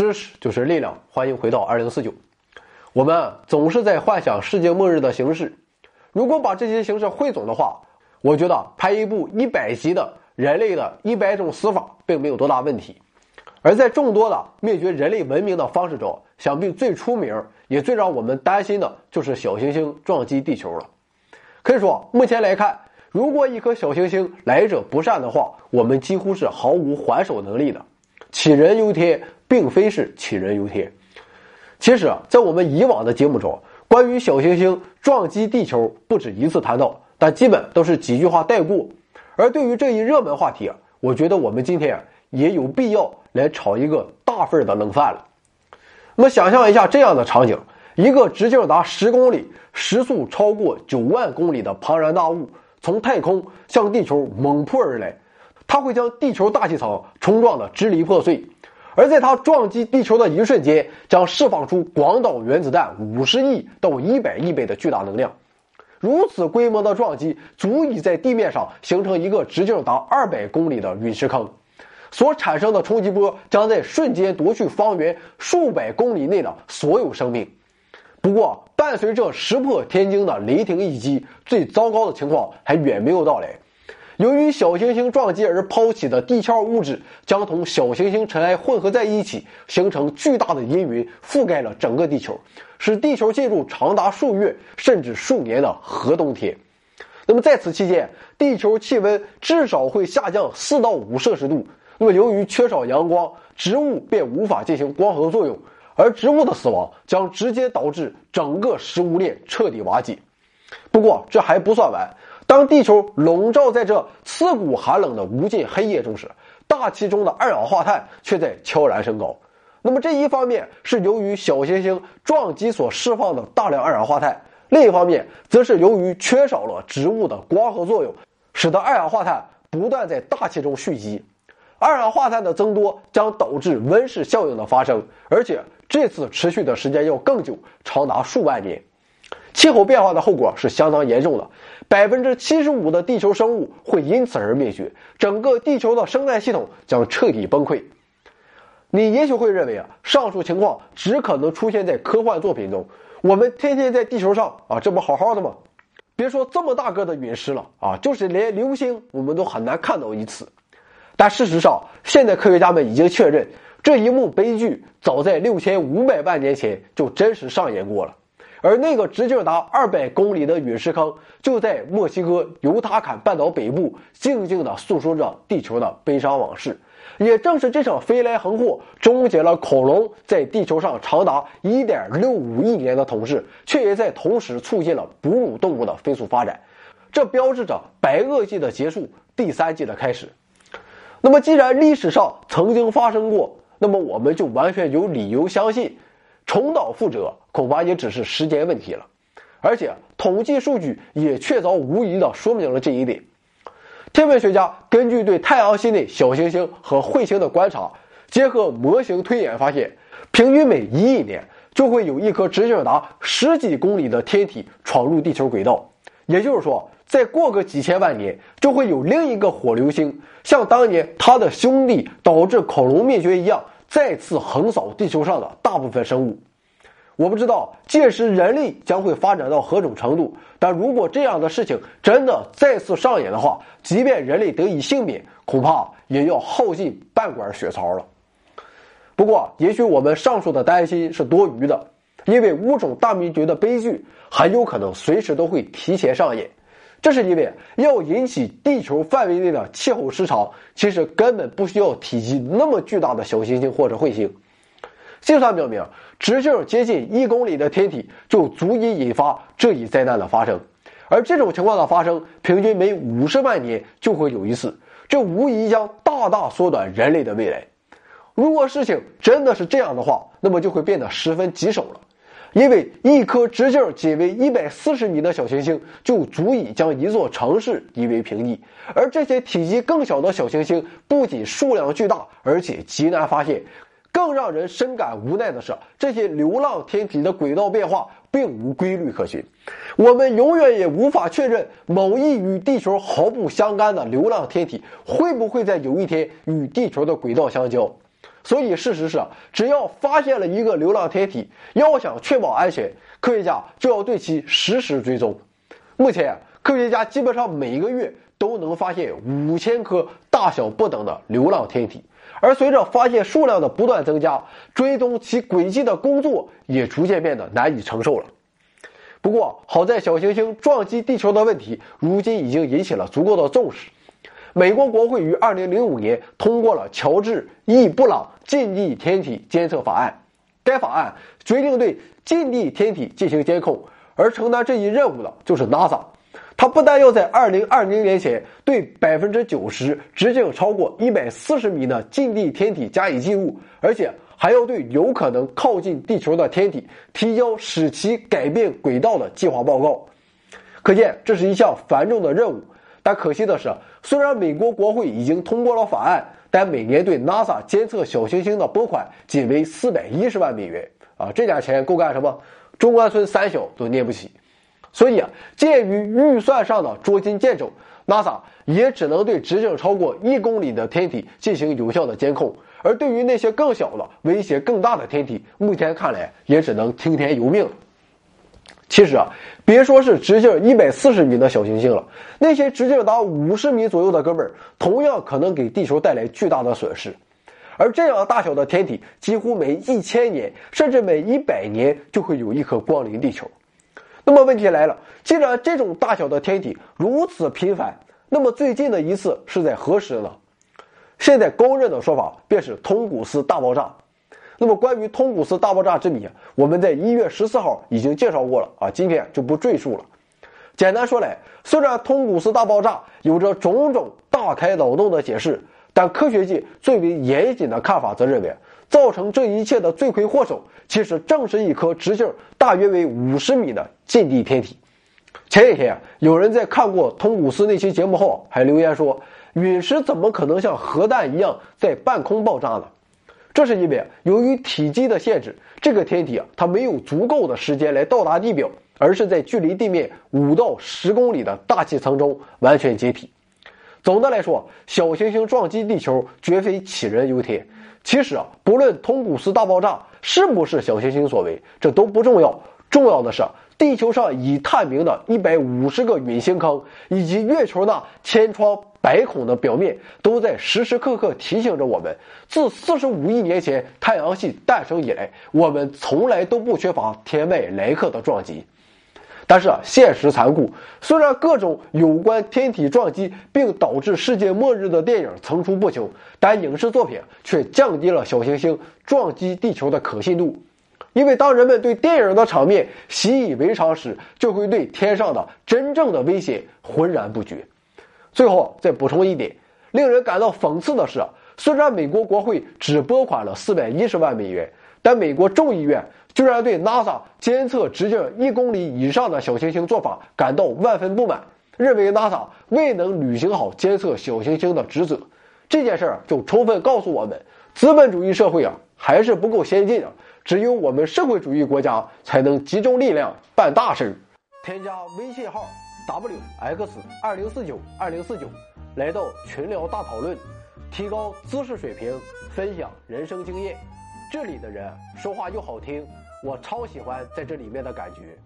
知识就是力量，欢迎回到二零四九。我们总是在幻想世界末日的形式，如果把这些形式汇总的话，我觉得拍一部一百集的人类的一百种死法并没有多大问题。而在众多的灭绝人类文明的方式中，想必最出名也最让我们担心的就是小行星撞击地球了。可以说，目前来看，如果一颗小行星来者不善的话，我们几乎是毫无还手能力的。杞人忧天。并非是杞人忧天。其实啊，在我们以往的节目中，关于小行星撞击地球不止一次谈到，但基本都是几句话带过。而对于这一热门话题，我觉得我们今天也有必要来炒一个大份的冷饭了。那么，想象一下这样的场景：一个直径达十公里、时速超过九万公里的庞然大物从太空向地球猛扑而来，它会将地球大气层冲撞的支离破碎。而在它撞击地球的一瞬间，将释放出广岛原子弹五十亿到一百亿倍的巨大能量。如此规模的撞击，足以在地面上形成一个直径达二百公里的陨石坑，所产生的冲击波将在瞬间夺去方圆数百公里内的所有生命。不过，伴随着石破天惊的雷霆一击，最糟糕的情况还远没有到来。由于小行星撞击而抛弃的地壳物质将同小行星尘埃混合在一起，形成巨大的阴云，覆盖了整个地球，使地球进入长达数月甚至数年的核冬天。那么在此期间，地球气温至少会下降四到五摄氏度。那么由于缺少阳光，植物便无法进行光合作用，而植物的死亡将直接导致整个食物链彻底瓦解。不过这还不算完。当地球笼罩在这刺骨寒冷的无尽黑夜中时，大气中的二氧化碳却在悄然升高。那么这一方面是由于小行星撞击所释放的大量二氧化碳，另一方面则是由于缺少了植物的光合作用，使得二氧化碳不断在大气中蓄积。二氧化碳的增多将导致温室效应的发生，而且这次持续的时间要更久，长达数万年。气候变化的后果是相当严重的，百分之七十五的地球生物会因此而灭绝，整个地球的生态系统将彻底崩溃。你也许会认为啊，上述情况只可能出现在科幻作品中。我们天天在地球上啊，这不好好的吗？别说这么大个的陨石了啊，就是连流星我们都很难看到一次。但事实上，现在科学家们已经确认，这一幕悲剧早在六千五百万年前就真实上演过了。而那个直径达二百公里的陨石坑，就在墨西哥尤塔坎半岛北部，静静地诉说着地球的悲伤往事。也正是这场飞来横祸，终结了恐龙在地球上长达一点六五亿年的统治，却也在同时促进了哺乳动物的飞速发展。这标志着白垩纪的结束，第三纪的开始。那么，既然历史上曾经发生过，那么我们就完全有理由相信。重蹈覆辙恐怕也只是时间问题了，而且统计数据也确凿无疑地说明了这一点。天文学家根据对太阳系内小行星和彗星的观察，结合模型推演发现，平均每一亿年就会有一颗直径达十几公里的天体闯入地球轨道。也就是说，再过个几千万年，就会有另一个火流星，像当年它的兄弟导致恐龙灭绝一样。再次横扫地球上的大部分生物，我不知道届时人类将会发展到何种程度。但如果这样的事情真的再次上演的话，即便人类得以幸免，恐怕也要耗尽半管血槽了。不过，也许我们上述的担心是多余的，因为物种大灭绝的悲剧很有可能随时都会提前上演。这是因为要引起地球范围内的气候失常，其实根本不需要体积那么巨大的小行星或者彗星。计算表明，直径接近一公里的天体就足以引发这一灾难的发生，而这种情况的发生，平均每五十万年就会有一次，这无疑将大大缩短人类的未来。如果事情真的是这样的话，那么就会变得十分棘手了。因为一颗直径仅为一百四十米的小行星就足以将一座城市夷为平地，而这些体积更小的小行星不仅数量巨大，而且极难发现。更让人深感无奈的是，这些流浪天体的轨道变化并无规律可循，我们永远也无法确认某一与地球毫不相干的流浪天体会不会在有一天与地球的轨道相交。所以事实是，只要发现了一个流浪天体，要想确保安全，科学家就要对其实时追踪。目前，科学家基本上每个月都能发现五千颗大小不等的流浪天体，而随着发现数量的不断增加，追踪其轨迹的工作也逐渐变得难以承受了。不过，好在小行星撞击地球的问题，如今已经引起了足够的重视。美国国会于2005年通过了乔治 ·E· 布朗近地天体监测法案。该法案决定对近地天体进行监控，而承担这一任务的就是 NASA。它不但要在2020年前对90%直径超过140米的近地天体加以记录，而且还要对有可能靠近地球的天体提交使其改变轨道的计划报告。可见，这是一项繁重的任务。但可惜的是，虽然美国国会已经通过了法案，但每年对 NASA 监测小行星的拨款仅为四百一十万美元啊！这点钱够干什么？中关村三小都念不起。所以啊，鉴于预算上的捉襟见肘，NASA 也只能对直径超过一公里的天体进行有效的监控，而对于那些更小的、威胁更大的天体，目前看来也只能听天由命了。其实啊，别说是直径一百四十米的小行星了，那些直径达五十米左右的哥们儿，同样可能给地球带来巨大的损失。而这样大小的天体，几乎每一千年，甚至每一百年就会有一颗光临地球。那么问题来了，既然这种大小的天体如此频繁，那么最近的一次是在何时呢？现在公认的说法便是通古斯大爆炸。那么，关于通古斯大爆炸之谜，我们在一月十四号已经介绍过了啊，今天就不赘述了。简单说来，虽然通古斯大爆炸有着种种大开脑洞的解释，但科学界最为严谨的看法则认为，造成这一切的罪魁祸首其实正是一颗直径大约为五十米的近地天体。前几天，有人在看过通古斯那期节目后，还留言说：“陨石怎么可能像核弹一样在半空爆炸呢？”这是因为由于体积的限制，这个天体啊，它没有足够的时间来到达地表，而是在距离地面五到十公里的大气层中完全解体。总的来说，小行星撞击地球绝非杞人忧天。其实啊，不论通古斯大爆炸是不是小行星所为，这都不重要。重要的是，地球上已探明的一百五十个陨星坑，以及月球那千疮。百孔的表面都在时时刻刻提醒着我们：自四十五亿年前太阳系诞生以来，我们从来都不缺乏天外来客的撞击。但是啊，现实残酷，虽然各种有关天体撞击并导致世界末日的电影层出不穷，但影视作品却降低了小行星撞击地球的可信度。因为当人们对电影的场面习以为常时，就会对天上的真正的危险浑然不觉。最后再补充一点，令人感到讽刺的是，虽然美国国会只拨款了四百一十万美元，但美国众议院居然对 NASA 监测直径一公里以上的小行星做法感到万分不满，认为 NASA 未能履行好监测小行星的职责。这件事儿就充分告诉我们，资本主义社会啊还是不够先进啊，只有我们社会主义国家才能集中力量办大事。添加微信号。W x 二零四九二零四九，来到群聊大讨论，提高知识水平，分享人生经验。这里的人说话又好听，我超喜欢在这里面的感觉。